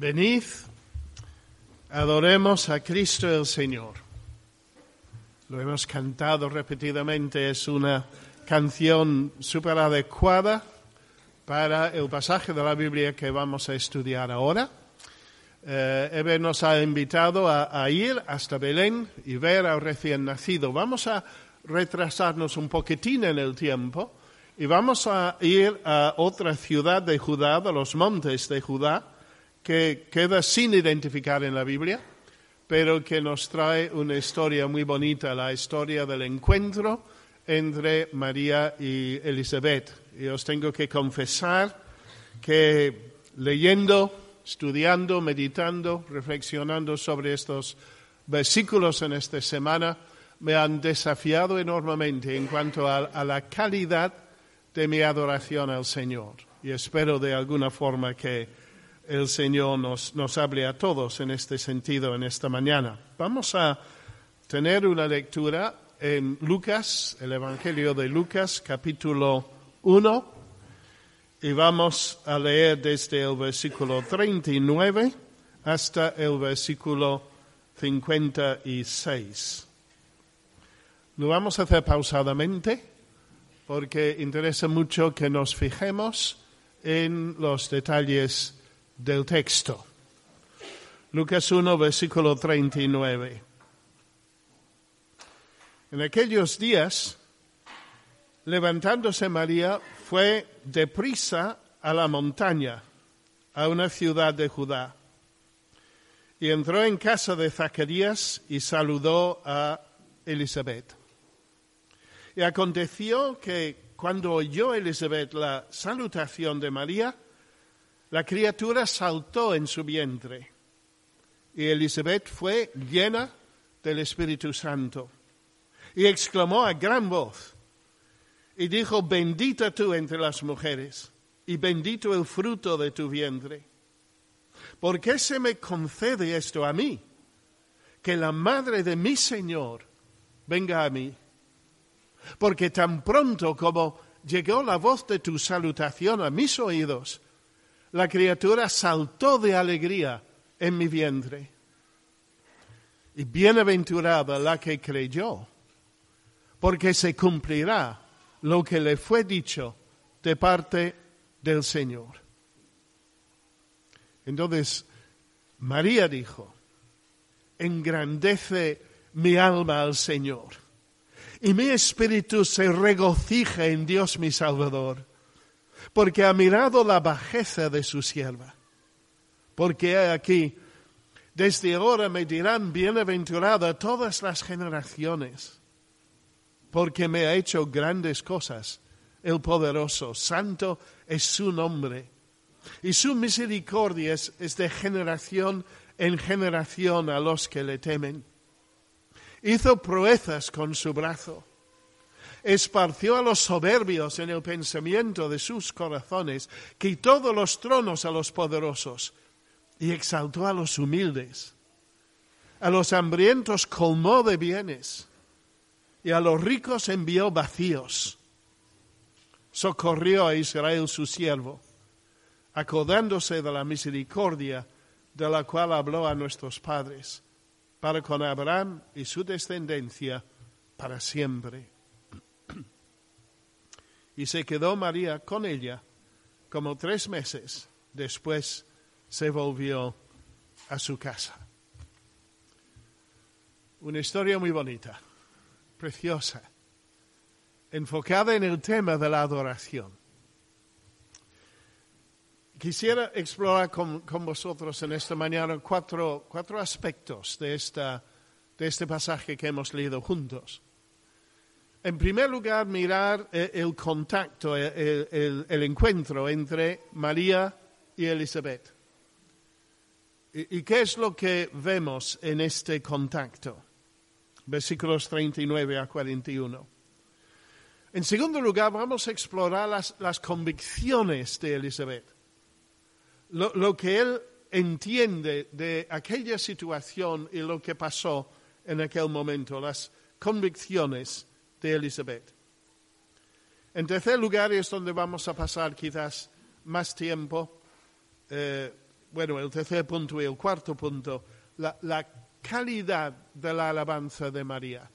Venid, adoremos a Cristo el Señor. Lo hemos cantado repetidamente, es una canción súper adecuada para el pasaje de la Biblia que vamos a estudiar ahora. Eh, nos ha invitado a, a, ir hasta Belén y ver al recién nacido. Vamos a retrasarnos un poquitín en el tiempo y vamos a ir a otra ciudad de Judá, de los montes de Judá, que queda sin identificar en la Biblia, pero que nos trae una historia muy bonita, la historia del encuentro entre María y Elizabeth. Y os tengo que confesar que leyendo, estudiando, meditando, reflexionando sobre estos versículos en esta semana, me han desafiado enormemente en cuanto a, a la calidad de mi adoración al Señor. Y espero de alguna forma que el Señor nos, nos hable a todos en este sentido en esta mañana. Vamos a tener una lectura en Lucas, el Evangelio de Lucas, capítulo 1, y vamos a leer desde el versículo 39 hasta el versículo 56. Lo vamos a hacer pausadamente porque interesa mucho que nos fijemos en los detalles del texto. Lucas 1, versículo 39. En aquellos días, levantándose María, fue deprisa a la montaña, a una ciudad de Judá, y entró en casa de Zacarías y saludó a Elizabeth. Y aconteció que cuando oyó Elizabeth la salutación de María, la criatura saltó en su vientre y Elizabeth fue llena del Espíritu Santo y exclamó a gran voz y dijo, bendita tú entre las mujeres y bendito el fruto de tu vientre. ¿Por qué se me concede esto a mí? Que la madre de mi Señor venga a mí. Porque tan pronto como llegó la voz de tu salutación a mis oídos, la criatura saltó de alegría en mi vientre. Y bienaventurada la que creyó, porque se cumplirá lo que le fue dicho de parte del Señor. Entonces, María dijo, engrandece mi alma al Señor, y mi espíritu se regocija en Dios mi Salvador porque ha mirado la bajeza de su sierva. Porque aquí, desde ahora me dirán bienaventurada todas las generaciones, porque me ha hecho grandes cosas. El poderoso, santo es su nombre. Y su misericordia es, es de generación en generación a los que le temen. Hizo proezas con su brazo esparció a los soberbios en el pensamiento de sus corazones, quitó de los tronos a los poderosos y exaltó a los humildes. A los hambrientos colmó de bienes y a los ricos envió vacíos. Socorrió a Israel su siervo, acordándose de la misericordia de la cual habló a nuestros padres, para con Abraham y su descendencia para siempre y se quedó María con ella como tres meses. Después se volvió a su casa. Una historia muy bonita, preciosa, enfocada en el tema de la adoración. Quisiera explorar con, vosotros en esta mañana cuatro, cuatro aspectos de, esta, de este pasaje que hemos leído juntos. En primer lugar, mirar eh, el contacto, eh, el, encuentro entre María y Elizabeth. ¿Y, qué es lo que vemos en este contacto? Versículos 39 a 41. En segundo lugar, vamos a explorar las, convicciones de Elizabeth. Lo, que él entiende de aquella situación y lo que pasó en aquel momento, las convicciones de Elizabeth. En tercer lugar, es donde vamos a pasar quizás más tiempo, eh, bueno, el tercer punto y el cuarto punto, la, calidad de la alabanza de María,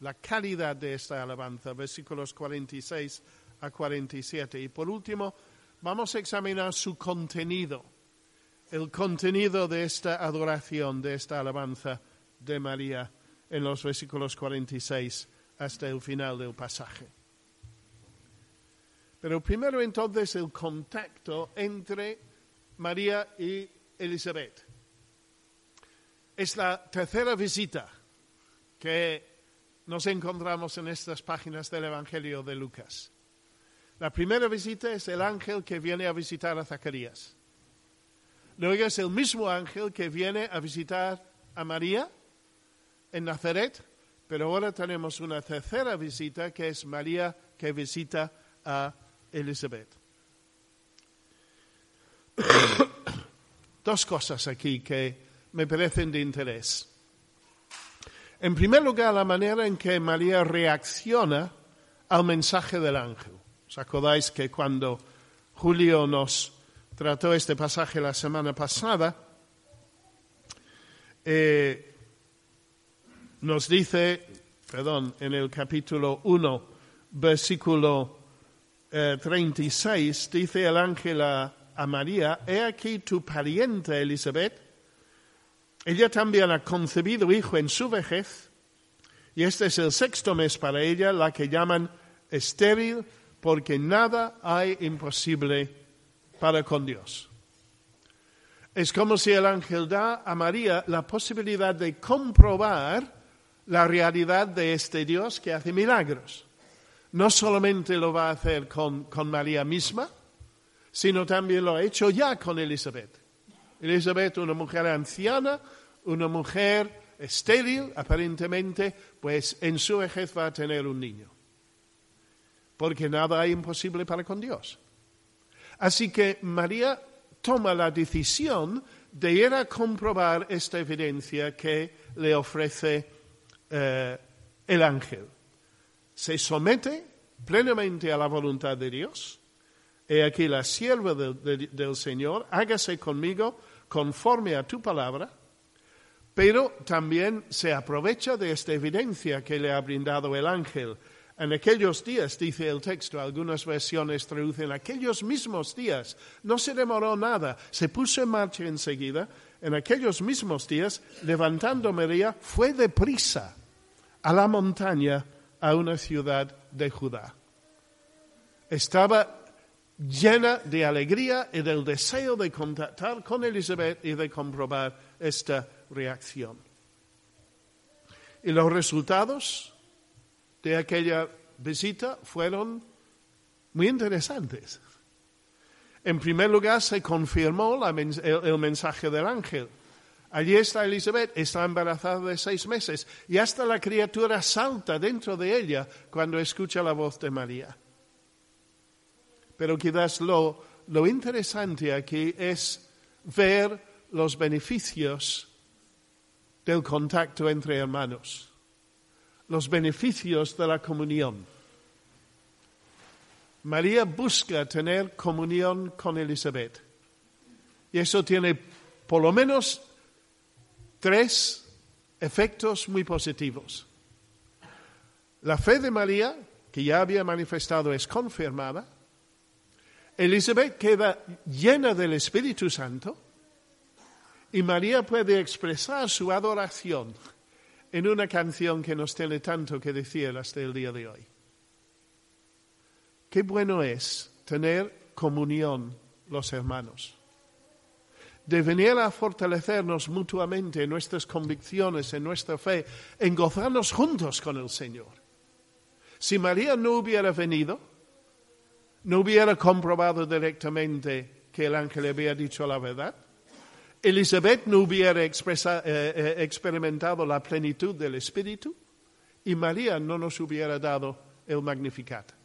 la calidad de esta alabanza, versículos 46 a 47. Y por último, vamos a examinar su contenido, el contenido de esta adoración, de esta alabanza de María en los versículos 46 hasta el final del pasaje. Pero primero entonces el contacto entre María y Elizabeth. Es la tercera visita que nos encontramos en estas páginas del Evangelio de Lucas. La primera visita es el ángel que viene a visitar a Zacarías. Luego es el mismo ángel que viene a visitar a María en Nazaret, pero ahora tenemos una tercera visita que es María que visita a Elizabeth. Dos cosas aquí que me parecen de interés. En primer lugar, la manera en que María reacciona al mensaje del ángel. ¿Os que cuando Julio nos trató este pasaje la semana pasada, eh, nos dice, perdón, en el capítulo 1, versículo 36, eh, dice el ángel a, a María, he aquí tu pariente Elizabeth, ella también ha concebido hijo en su vejez, y este es el sexto mes para ella, la que llaman estéril, porque nada hay imposible para con Dios. Es como si el ángel da a María la posibilidad de comprobar la realidad de este Dios que hace milagros. No solamente lo va a hacer con, María misma, sino también lo ha hecho ya con Elizabeth. Elizabeth, una mujer anciana, una mujer estéril, aparentemente, pues en su vejez va a tener un niño. Porque nada hay imposible para con Dios. Así que María toma la decisión de ir a comprobar esta evidencia que le ofrece eh, el ángel. Se somete plenamente a la voluntad de Dios. He aquí la sierva del Señor, hágase conmigo conforme a tu palabra, pero también se aprovecha de esta evidencia que le ha brindado el ángel. En aquellos días, dice el texto, algunas versiones traducen, aquellos mismos días, no se demoró nada, se puso en marcha enseguida, en aquellos mismos días, levantando María, fue deprisa a la montaña, a una ciudad de Judá. Estaba llena de alegría y del deseo de contactar con Elizabeth y de comprobar esta reacción. Y los resultados de aquella visita fueron muy interesantes. En primer lugar, se confirmó el mensaje del ángel. Allí está Elizabeth, está embarazada de seis meses y hasta la criatura salta dentro de ella cuando escucha la voz de María. Pero quizás lo, lo interesante aquí es ver los beneficios del contacto entre hermanos, los beneficios de la comunión. María busca tener comunión con Elizabeth y eso tiene por lo menos tres efectos muy positivos. La fe de María, que ya había manifestado, es confirmada. Elizabeth queda llena del Espíritu Santo y María puede expresar su adoración en una canción que nos tiene tanto que decir hasta el día de hoy. Qué bueno es tener comunión los hermanos de venir a fortalecernos mutuamente en nuestras convicciones, en nuestra fe, en gozarnos juntos con el Señor. Si María no hubiera venido, no hubiera comprobado directamente que el ángel había dicho la verdad, Elizabeth no hubiera eh, eh, experimentado la plenitud del Espíritu y María no nos hubiera dado el Magnificat.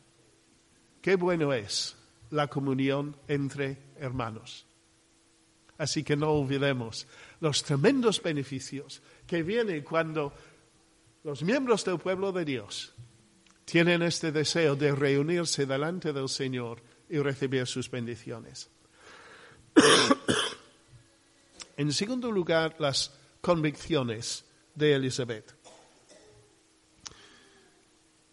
Qué bueno es la comunión entre hermanos. Así que no olvidemos los tremendos beneficios que vienen cuando los miembros del pueblo de Dios tienen este deseo de reunirse delante del Señor y recibir sus bendiciones. en segundo lugar, las convicciones de Elizabeth.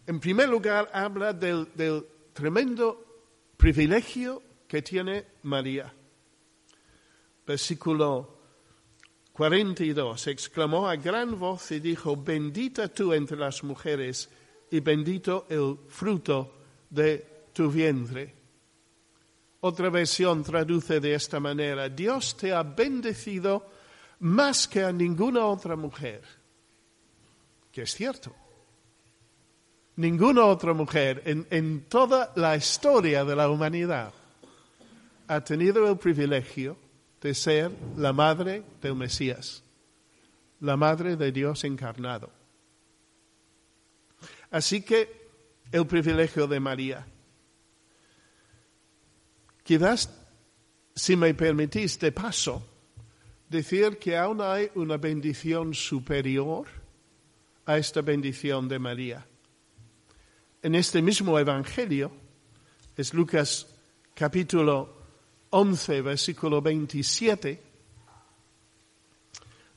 En primer lugar, habla del, del tremendo privilegio que tiene María. Versículo 42, exclamó a gran voz y dijo, bendita tú entre las mujeres y bendito el fruto de tu vientre. Otra versión traduce de esta manera, Dios te ha bendecido más que a ninguna otra mujer, que es cierto. Ninguna otra mujer en, en toda la historia de la humanidad ha tenido el privilegio de ser la madre del Mesías, la madre de Dios encarnado. Así que el privilegio de María. Quizás, si me permitís de paso, decir que aún hay una bendición superior a esta bendición de María. En este mismo Evangelio, es Lucas capítulo 11, versículo 27,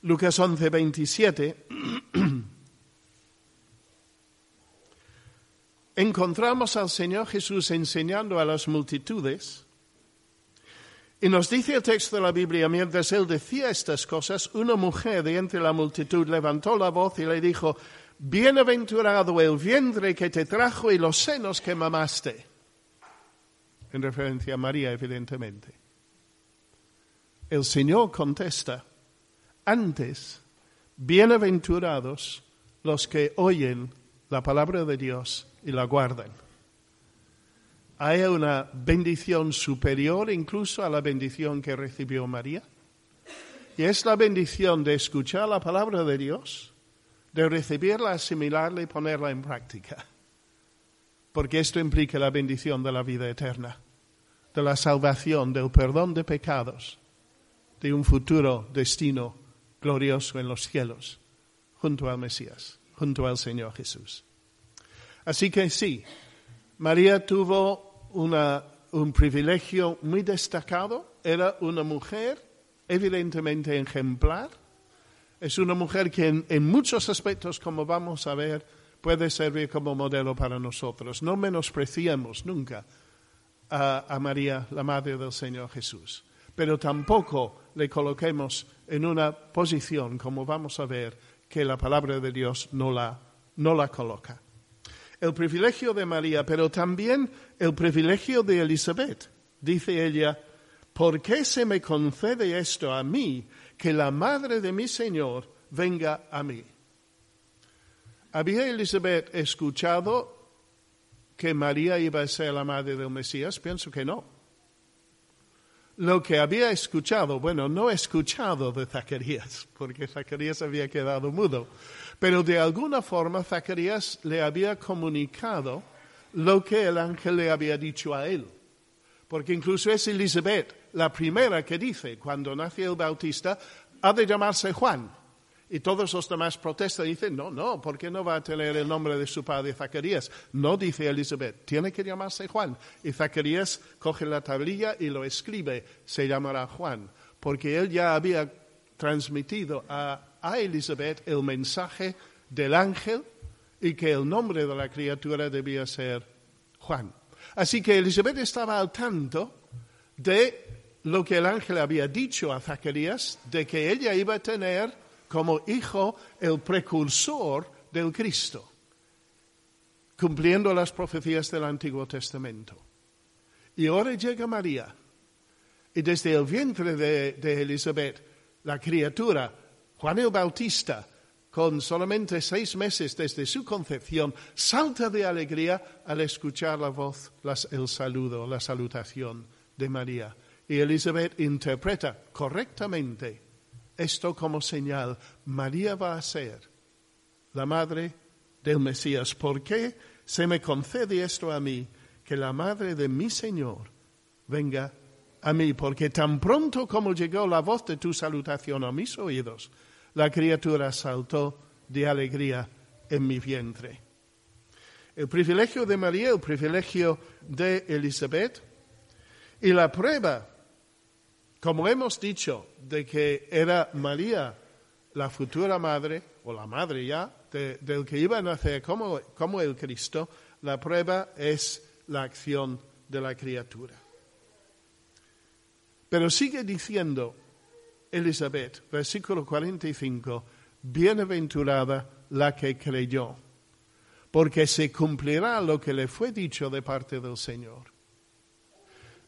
Lucas 11, 27, encontramos al Señor Jesús enseñando a las multitudes y nos dice el texto de la Biblia, mientras él decía estas cosas, una mujer de entre la multitud levantó la voz y le dijo, Bienaventurado el vientre que te trajo y los senos que mamaste. En referencia a María, evidentemente. El Señor contesta, antes, bienaventurados los que oyen la palabra de Dios y la guardan. ¿Hay una bendición superior incluso a la bendición que recibió María? Y es la bendición de escuchar la palabra de Dios, de recibirla, asimilarla y ponerla en práctica. Porque esto implica la bendición de la vida eterna, de la salvación, del perdón de pecados, de un futuro destino glorioso en los cielos, junto al Mesías, junto al Señor Jesús. Así que sí, María tuvo un privilegio muy destacado, era una mujer evidentemente ejemplar, es una mujer que en, muchos aspectos, como vamos a ver, puede servir como modelo para nosotros. No menospreciemos nunca a, a, María, la Madre del Señor Jesús, pero tampoco le coloquemos en una posición, como vamos a ver, que la palabra de Dios no la, no la coloca el privilegio de María, pero también el privilegio de Elizabeth. Dice ella, ¿por qué se me concede esto a mí, que la madre de mi Señor venga a mí? ¿Había Elizabeth escuchado que María iba a ser la madre del Mesías? Pienso que no. Lo que había escuchado, bueno, no escuchado de Zacarías, porque Zacarías había quedado mudo, pero de alguna forma Zacarías le había comunicado lo que el ángel le había dicho a él. Porque incluso es Elizabeth la primera que dice, cuando nace el Bautista, ha de llamarse Juan. Y todos los demás protestan y dicen, no, no, ¿por qué no va a tener el nombre de su padre Zacarías? No dice Elizabeth, tiene que llamarse Juan. Y Zacarías coge la tablilla y lo escribe, se llamará Juan, porque él ya había transmitido a a Elizabeth el mensaje del ángel y que el nombre de la criatura debía ser Juan. Así que Elizabeth estaba al tanto de lo que el ángel había dicho a Zacarías, de que ella iba a tener como hijo el precursor del Cristo, cumpliendo las profecías del Antiguo Testamento. Y ahora llega María, y desde el vientre de, de Elizabeth, la criatura Juan el Bautista, con solamente seis meses desde su concepción, salta de alegría al escuchar la voz, el saludo, la salutación de María. Y Elizabeth interpreta correctamente esto como señal. María va a ser la madre del Mesías. ¿Por qué se me concede esto a mí? Que la madre de mi Señor venga a mí, porque tan pronto como llegó la voz de tu salutación a mis oídos, la criatura saltó de alegría en mi vientre. El privilegio de María, el privilegio de Elizabeth y la prueba, como hemos dicho, de que era María la futura madre, o la madre ya, del que iba a nacer como, como el Cristo, la prueba es la acción de la criatura. Pero sigue diciendo Elizabeth, versículo 45, bienaventurada la que creyó, porque se cumplirá lo que le fue dicho de parte del Señor.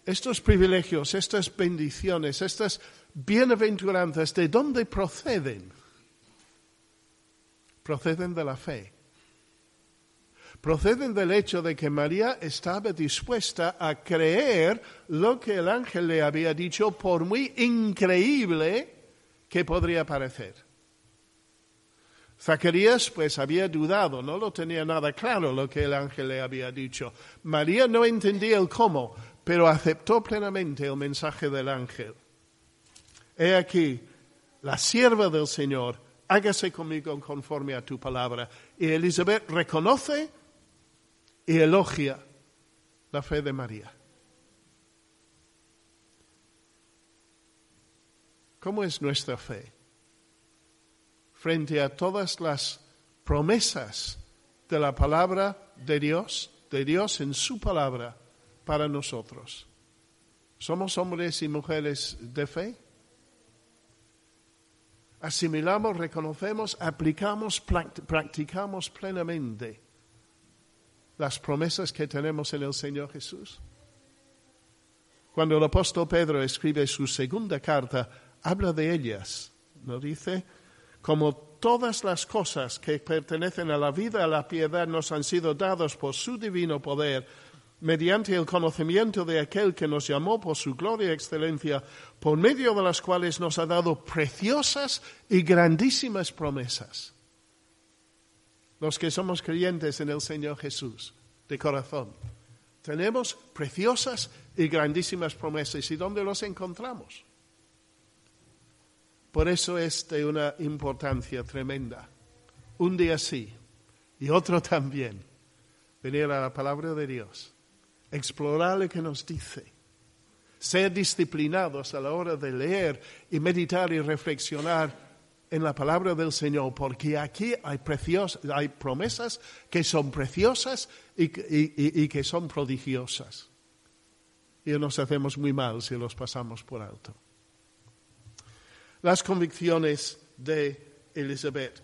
Estos privilegios, estas bendiciones, estas bienaventuranzas, ¿de dónde proceden? Proceden de la fe. Proceden del hecho de que María estaba dispuesta a creer lo que el ángel le había dicho, por muy increíble que podría parecer. Zacarías pues había dudado, no lo tenía nada claro lo que el ángel le había dicho. María no entendía el cómo, pero aceptó plenamente el mensaje del ángel. He aquí, la sierva del Señor, hágase conmigo conforme a tu palabra. Y Elizabeth reconoce y elogia la fe de María. ¿Cómo es nuestra fe? frente a todas las promesas de la palabra de Dios, de Dios en su palabra para nosotros. ¿Somos hombres y mujeres de fe? Asimilamos, reconocemos, aplicamos, practicamos plenamente las promesas que tenemos en el Señor Jesús. Cuando el apóstol Pedro escribe su segunda carta, habla de ellas, ¿no dice? como todas las cosas que pertenecen a la vida a la piedad nos han sido dados por su divino poder, mediante el conocimiento de aquel que nos llamó por su gloria y excelencia, por medio de las cuales nos ha dado preciosas y grandísimas promesas. Los que somos creyentes en el Señor Jesús, de corazón, tenemos preciosas y grandísimas promesas. ¿Y dónde los encontramos? Por eso es de una importancia tremenda. Un día sí y otro también. Venir a la palabra de Dios, explorar lo que nos dice, ser disciplinados a la hora de leer y meditar y reflexionar en la palabra del Señor, porque aquí hay, hay promesas que son preciosas y, y que son prodigiosas. Y nos hacemos muy mal si los pasamos por alto las convicciones de Elizabeth.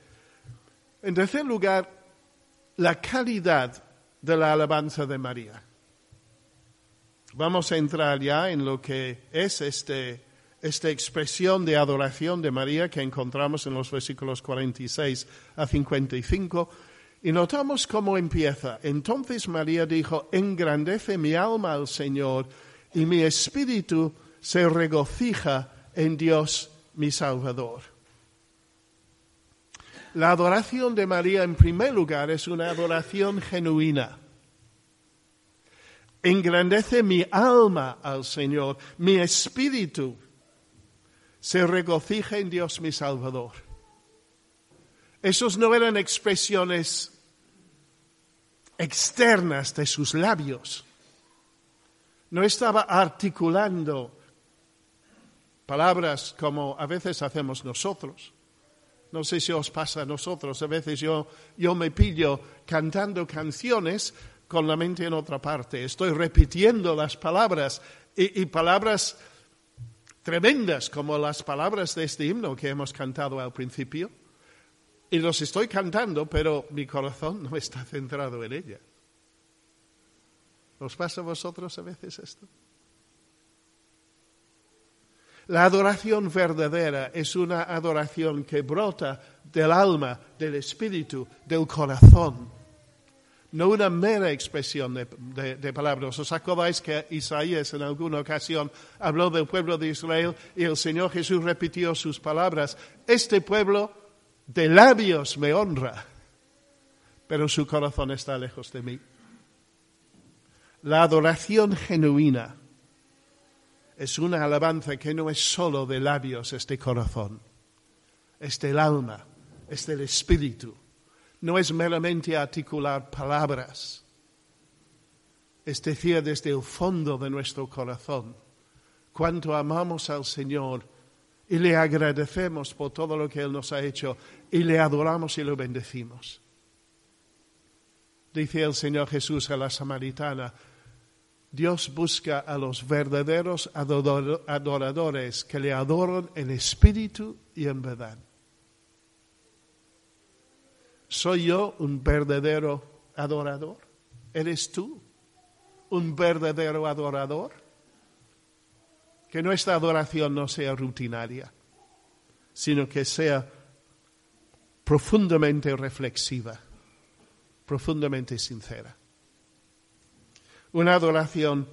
En tercer lugar, la calidad de la alabanza de María. Vamos a entrar ya en lo que es este, esta expresión de adoración de María que encontramos en los versículos 46 a 55. Y notamos cómo empieza. Entonces María dijo, engrandece mi alma al Señor y mi espíritu se regocija en Dios mi Salvador. La adoración de María, en primer lugar, es una adoración genuina. Engrandece mi alma al Señor, mi espíritu se regocija en Dios mi Salvador. Esos no eran expresiones externas de sus labios. No estaba articulando palabras como a veces hacemos nosotros. No sé si os pasa a nosotros, a veces yo, yo me pillo cantando canciones con la mente en otra parte. Estoy repitiendo las palabras y, palabras tremendas como las palabras de este himno que hemos cantado al principio. Y los estoy cantando, pero mi corazón no está centrado en ella. ¿Os pasa a vosotros a veces esto? La adoración verdadera es una adoración que brota del alma, del espíritu, del corazón. No una mera expresión de, palabras. ¿Os acordáis que Isaías en alguna ocasión habló del pueblo de Israel y el Señor Jesús repitió sus palabras? Este pueblo de labios me honra, pero su corazón está lejos de mí. La adoración genuina es una alabanza que no es solo de labios, este corazón, es del alma, es del espíritu no es meramente articular palabras, es decir, desde el fondo de nuestro corazón, cuánto amamos al Señor y le agradecemos por todo lo que Él nos ha hecho y le adoramos y lo bendecimos. Dice el Señor Jesús a la samaritana, Dios busca a los verdaderos adoradores que le adoran en espíritu y en verdad. ¿Soy yo un verdadero adorador? ¿Eres tú un verdadero adorador? Que nuestra adoración no sea rutinaria, sino que sea profundamente reflexiva, profundamente sincera. Una adoración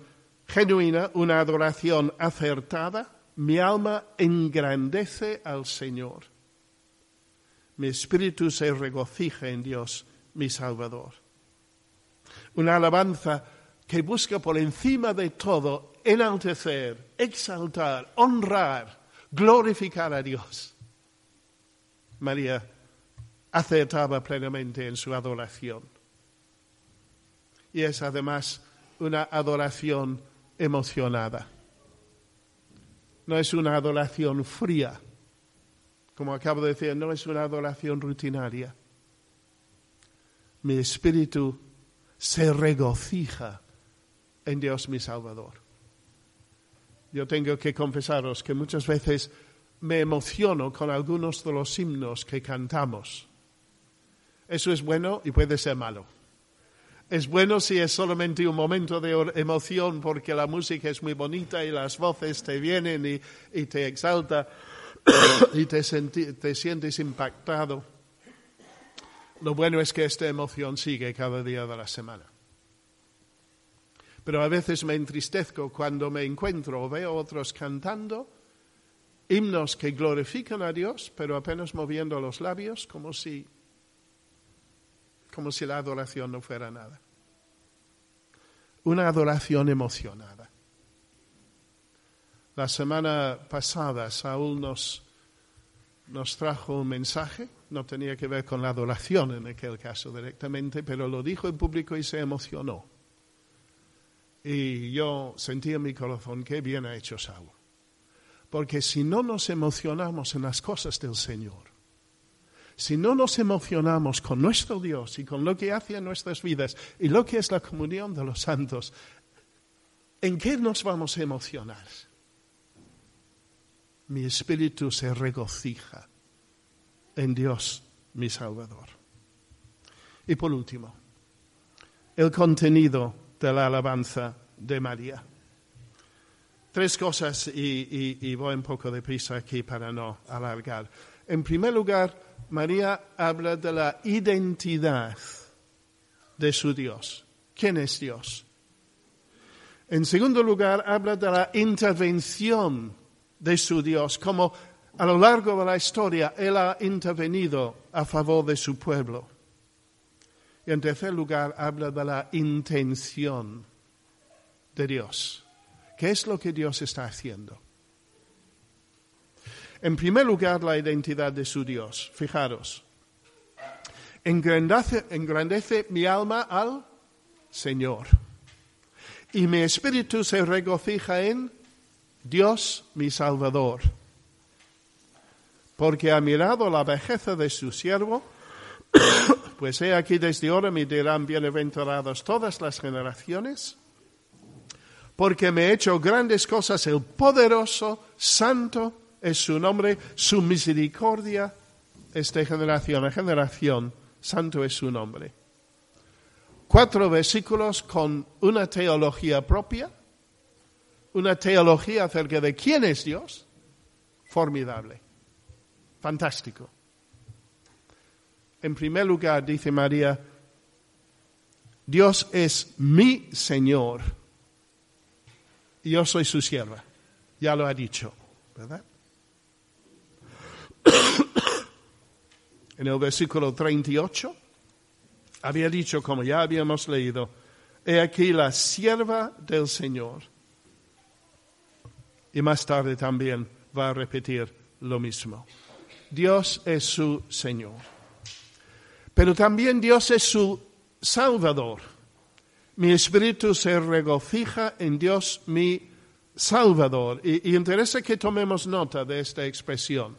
genuina, una adoración acertada, mi alma engrandece al Señor mi espíritu se regocija en Dios, mi Salvador. Una alabanza que busca por encima de todo enaltecer, exaltar, honrar, glorificar a Dios. María acertaba plenamente en su adoración. Y es además una adoración emocionada. No es una adoración fría, como acabo de decir, no es una adoración rutinaria. Mi espíritu se regocija en Dios mi Salvador. Yo tengo que confesaros que muchas veces me emociono con algunos de los himnos que cantamos. Eso es bueno y puede ser malo. Es bueno si es solamente un momento de emoción porque la música es muy bonita y las voces te vienen y, y te exalta y te, te sientes impactado, lo bueno es que esta emoción sigue cada día de la semana. Pero a veces me entristezco cuando me encuentro o veo otros cantando himnos que glorifican a Dios, pero apenas moviendo los labios como si, como si la adoración no fuera nada. Una adoración emocionada. La semana pasada Saúl nos, nos trajo un mensaje, no tenía que ver con la adoración en aquel caso directamente, pero lo dijo en público y se emocionó. Y yo sentí en mi corazón que bien ha hecho Saúl. Porque si no nos emocionamos en las cosas del Señor, si no nos emocionamos con nuestro Dios y con lo que hace en nuestras vidas y lo que es la comunión de los santos, ¿en qué nos vamos a emocionar? Mi espíritu se regocija en Dios, mi Salvador. Y por último, el contenido de la alabanza de María. Tres cosas y, voy un poco de prisa aquí para no alargar. En primer lugar, María habla de la identidad de su Dios. ¿Quién es Dios? En segundo lugar, habla de la intervención de su Dios, como a lo largo de la historia Él ha intervenido a favor de su pueblo. Y en tercer lugar, habla de la intención de Dios. ¿Qué es lo que Dios está haciendo? En primer lugar, la identidad de su Dios. Fijaros, engrandece, engrandece mi alma al Señor. Y mi espíritu se regocija en Dios mi Salvador, porque ha mirado la vejeza de su siervo, pues he aquí desde ahora me dirán bienaventurados todas las generaciones, porque me he hecho grandes cosas, el poderoso, santo es su nombre, su misericordia es de generación a generación, santo es su nombre. Cuatro versículos con una teología propia una teología acerca de quién es Dios formidable, fantástico. En primer lugar, dice María, Dios es mi Señor y yo soy su sierva. Ya lo ha dicho, ¿verdad? en el versículo 38 había dicho, como ya habíamos leído, he aquí la sierva del Señor. Y más tarde también va a repetir lo mismo. Dios es su Señor. Pero también Dios es su Salvador. Mi espíritu se regocija en Dios mi Salvador. Y, interesa que tomemos nota de esta expresión.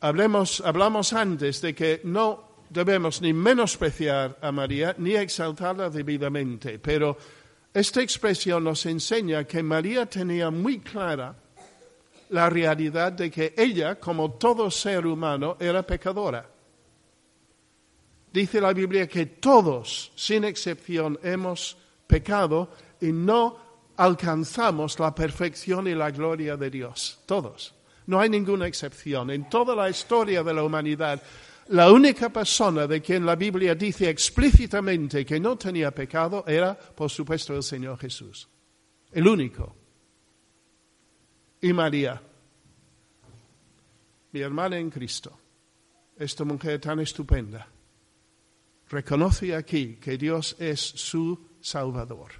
Hablemos, hablamos antes de que no debemos ni menospreciar a María ni exaltarla debidamente, pero esta expresión nos enseña que María tenía muy clara la realidad de que ella, como todo ser humano, era pecadora. Dice la Biblia que todos, sin excepción, hemos pecado y no alcanzamos la perfección y la gloria de Dios. Todos. No hay ninguna excepción. En toda la historia de la humanidad, la única persona de quien la Biblia dice explícitamente que no tenía pecado era, por supuesto, el Señor Jesús. El único. Y María, mi hermana en Cristo, esta mujer tan estupenda, reconoce aquí que Dios es su Salvador.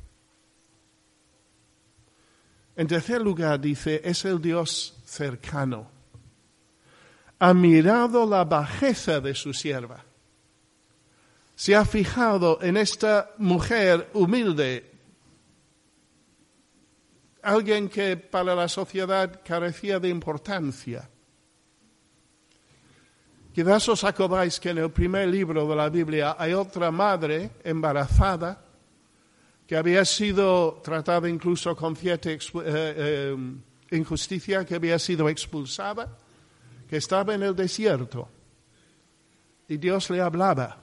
En tercer lugar, dice, es el Dios cercano. Ha mirado la bajeza de su sierva. Se ha fijado en esta mujer humilde, alguien que para la sociedad carecía de importancia. Quizás os acordáis que en el primer libro de la Biblia hay otra madre embarazada que había sido tratada incluso con cierta eh, eh, injusticia, que había sido expulsada, que estaba en el desierto. Y Dios le hablaba,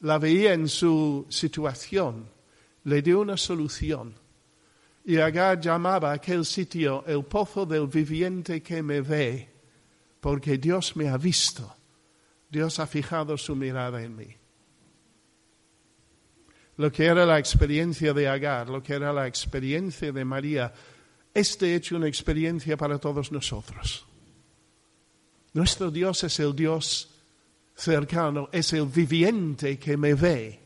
la veía en su situación, le dio una solución. Y Agar llamaba aquel sitio el pozo del viviente que me ve, porque Dios me ha visto, Dios ha fijado su mirada en mí lo que era la experiencia de Agar, lo que era la experiencia de María, es de hecho una experiencia para todos nosotros. Nuestro Dios es el Dios cercano, es el viviente que me ve.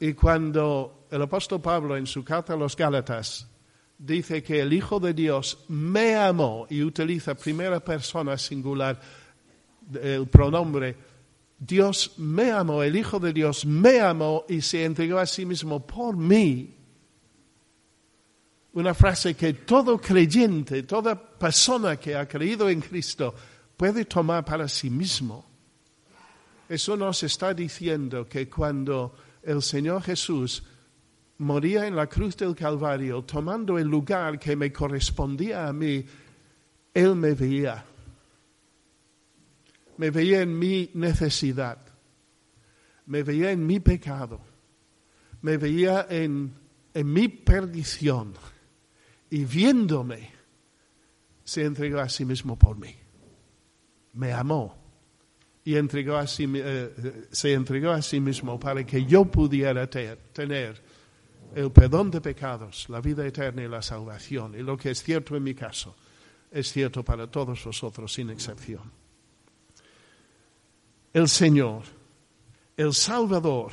Y cuando el apóstol Pablo en su carta a los Gálatas dice que el Hijo de Dios me amó y utiliza primera persona singular el pronombre Dios me amó, el Hijo de Dios me amó y se entregó a sí mismo por mí. Una frase que todo creyente, toda persona que ha creído en Cristo puede tomar para sí mismo. Eso nos está diciendo que cuando el Señor Jesús moría en la cruz del Calvario, tomando el lugar que me correspondía a mí, Él me veía. Me veía en mi necesidad, me veía en mi pecado, me veía en, mi perdición. Y viéndome se entregó a sí mismo por mí. Me amó y entregó a sí, eh, se entregó a sí mismo para que yo pudiera tener el perdón de pecados, la vida eterna y la salvación. Y lo que es cierto en mi caso, es cierto para todos vosotros sin excepción el Señor, el Salvador,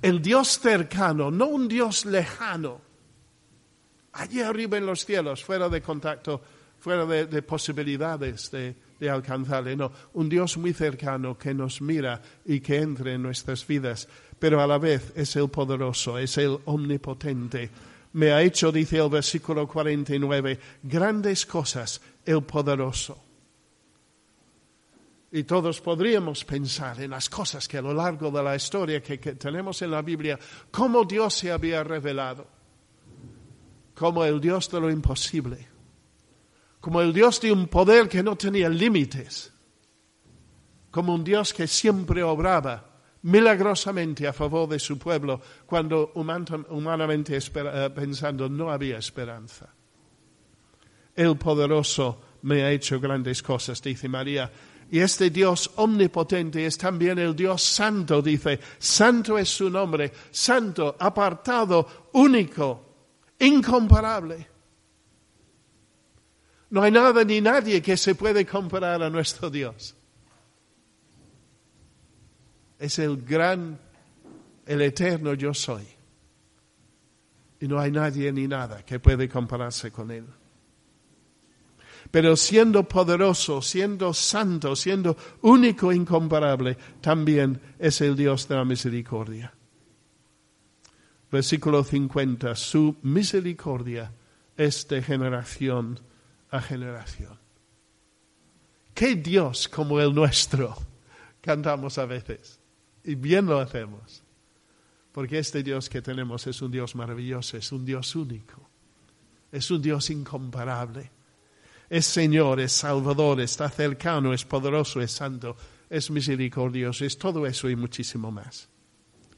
el Dios cercano, no un Dios lejano, allí arriba en los cielos, fuera de contacto, fuera de, posibilidades de, de, alcanzarle, no, un Dios muy cercano que nos mira y que entre en nuestras vidas, pero a la vez es el poderoso, es el omnipotente. Me ha hecho, dice el versículo 49, grandes cosas el poderoso. Y todos podríamos pensar en las cosas que a lo largo de la historia que, tenemos en la Biblia, cómo Dios se había revelado, como el Dios de lo imposible, como el Dios de un poder que no tenía límites, como un Dios que siempre obraba milagrosamente a favor de su pueblo cuando humanamente eh, pensando no había esperanza. El poderoso me ha hecho grandes cosas, dice María Y este Dios omnipotente es también el Dios santo, dice, santo es su nombre, santo, apartado, único, incomparable. No hay nada ni nadie que se puede comparar a nuestro Dios. Es el gran, el eterno yo soy. Y no hay nadie ni nada que puede compararse con Él pero siendo poderoso, siendo santo, siendo único e incomparable, también es el Dios de la misericordia. Versículo 50, su misericordia es de generación a generación. ¿Qué Dios como el nuestro? Cantamos a veces, y bien lo hacemos, porque este Dios que tenemos es un Dios maravilloso, es un Dios único, es un Dios incomparable es Señor, es Salvador, está cercano, es poderoso, es santo, es misericordioso, es todo eso y muchísimo más.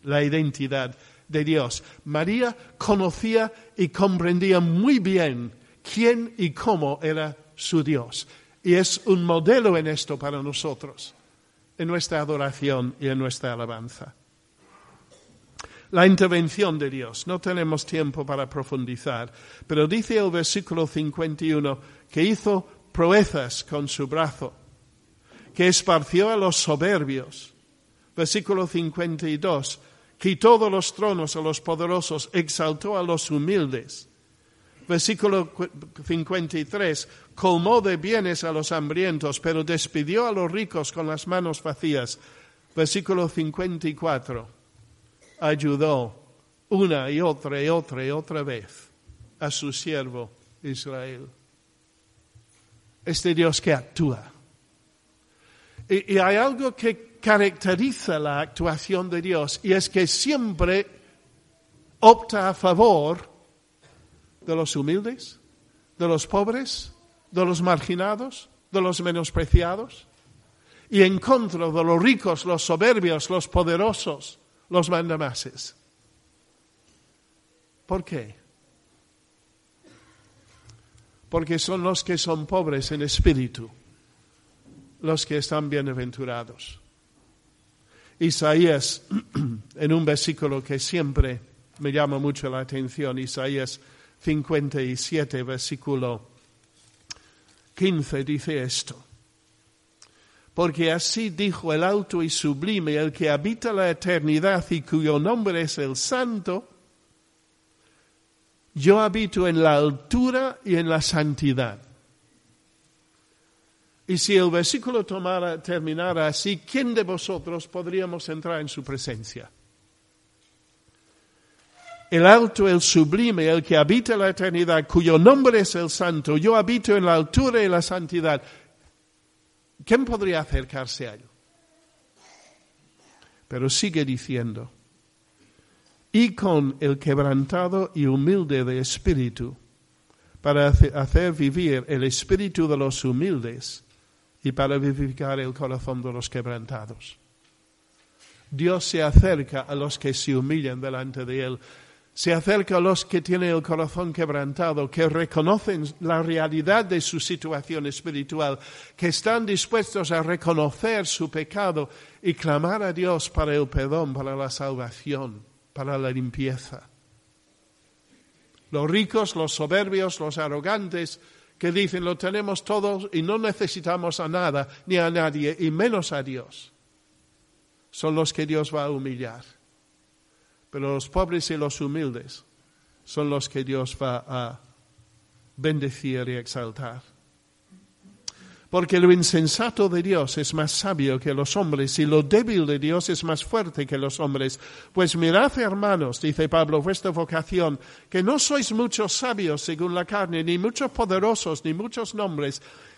La identidad de Dios. María conocía y comprendía muy bien quién y cómo era su Dios. Y es un modelo en esto para nosotros, en nuestra adoración y en nuestra alabanza. La intervención de Dios. No tenemos tiempo para profundizar, pero dice el versículo 51 que hizo proezas con su brazo, que esparció a los soberbios. Versículo 52, quitó de los tronos a los poderosos, exaltó a los humildes. Versículo 53, colmó de bienes a los hambrientos, pero despidió a los ricos con las manos vacías. Versículo 54, ayudó una y otra y otra y otra vez a su siervo Israel este Dios que actúa. Y, hay algo que caracteriza la actuación de Dios y es que siempre opta a favor de los humildes, de los pobres, de los marginados, de los menospreciados y en contra de los ricos, los soberbios, los poderosos, los mandamases. ¿Por qué? porque son los que son pobres en espíritu, los que están bienaventurados. Isaías, en un versículo que siempre me llama mucho la atención, Isaías 57, versículo 15, dice esto. Porque así dijo el alto y sublime, el que habita la eternidad y cuyo nombre es el santo, yo habito en la altura y en la santidad. Y si el versículo tomara, terminara así, ¿quién de vosotros podríamos entrar en su presencia? El alto, el sublime, el que habita la eternidad, cuyo nombre es el santo, yo habito en la altura y la santidad. ¿Quién podría acercarse a él? Pero sigue diciendo, y con el quebrantado y humilde de espíritu, para hacer vivir el espíritu de los humildes y para vivificar el corazón de los quebrantados. Dios se acerca a los que se humillan delante de Él, se acerca a los que tienen el corazón quebrantado, que reconocen la realidad de su situación espiritual, que están dispuestos a reconocer su pecado y clamar a Dios para el perdón, para la salvación para la limpieza. Los ricos, los soberbios, los arrogantes, que dicen lo tenemos todos y no necesitamos a nada ni a nadie, y menos a Dios, son los que Dios va a humillar. Pero los pobres y los humildes son los que Dios va a bendecir y exaltar porque lo insensato de Dios es más sabio que los hombres y lo débil de Dios es más fuerte que los hombres. Pues mirad, hermanos, dice Pablo, vuestra vocación, que no sois muchos sabios según la carne, ni muchos poderosos, ni muchos nombres,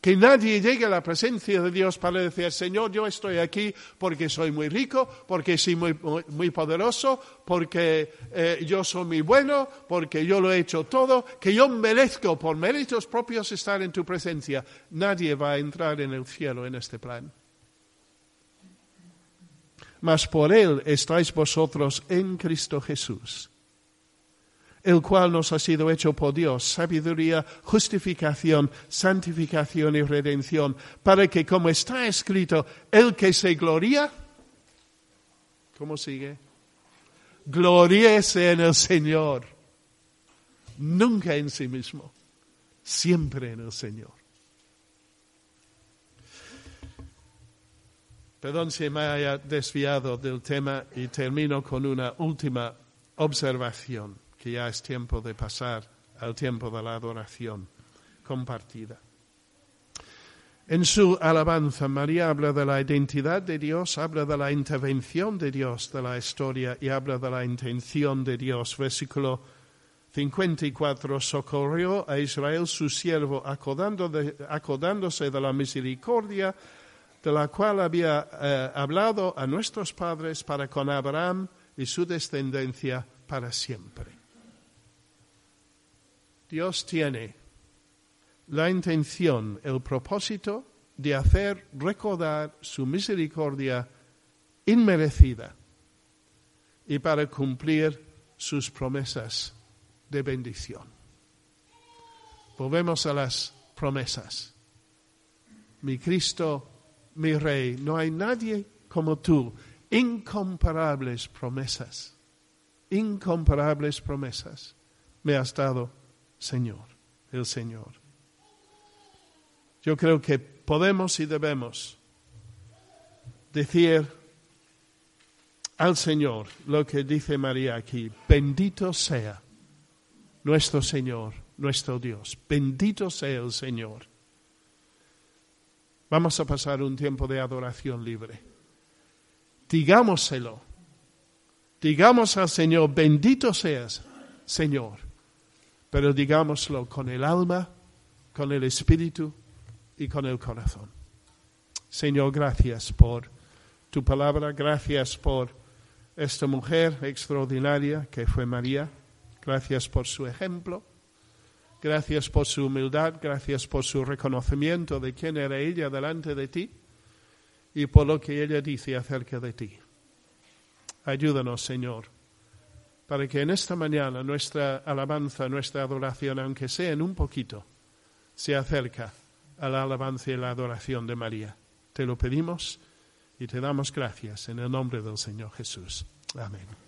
Que nadie llegue a la presencia de Dios para decir, Señor, yo estoy aquí porque soy muy rico, porque soy muy, muy poderoso, porque eh, yo soy muy bueno, porque yo lo he hecho todo, que yo merezco por méritos propios estar en tu presencia. Nadie va a entrar en el cielo en este plan. Mas por Él estáis vosotros en Cristo Jesús el cual nos ha sido hecho por Dios, sabiduría, justificación, santificación y redención, para que, como está escrito, el que se gloria, ¿cómo sigue? Gloríese en el Señor, nunca en sí mismo, siempre en el Señor. Perdón si me haya desviado del tema y termino con una última observación ya es tiempo de pasar al tiempo de la adoración compartida. En su alabanza, María habla de la identidad de Dios, habla de la intervención de Dios de la historia y habla de la intención de Dios. Versículo 54. Socorrió a Israel su siervo, acordándose de la misericordia de la cual había eh, hablado a nuestros padres para con Abraham y su descendencia para siempre. Dios tiene la intención, el propósito de hacer recordar su misericordia inmerecida y para cumplir sus promesas de bendición. Volvemos a las promesas. Mi Cristo, mi Rey, no hay nadie como tú. Incomparables promesas, incomparables promesas me has dado Señor, el Señor. Yo creo que podemos y debemos decir al Señor lo que dice María aquí, bendito sea nuestro Señor, nuestro Dios, bendito sea el Señor. Vamos a pasar un tiempo de adoración libre. Digámoselo. Digamos al Señor, bendito seas, Señor pero digámoslo con el alma, con el espíritu y con el corazón. Señor, gracias por tu palabra, gracias por esta mujer extraordinaria que fue María, gracias por su ejemplo, gracias por su humildad, gracias por su reconocimiento de quién era ella delante de ti y por lo que ella dice acerca de ti. Ayúdanos, Señor para que en esta mañana nuestra alabanza, nuestra adoración, aunque sea en un poquito, se acerca a la alabanza y la adoración de María. Te lo pedimos y te damos gracias en el nombre del Señor Jesús. Amén.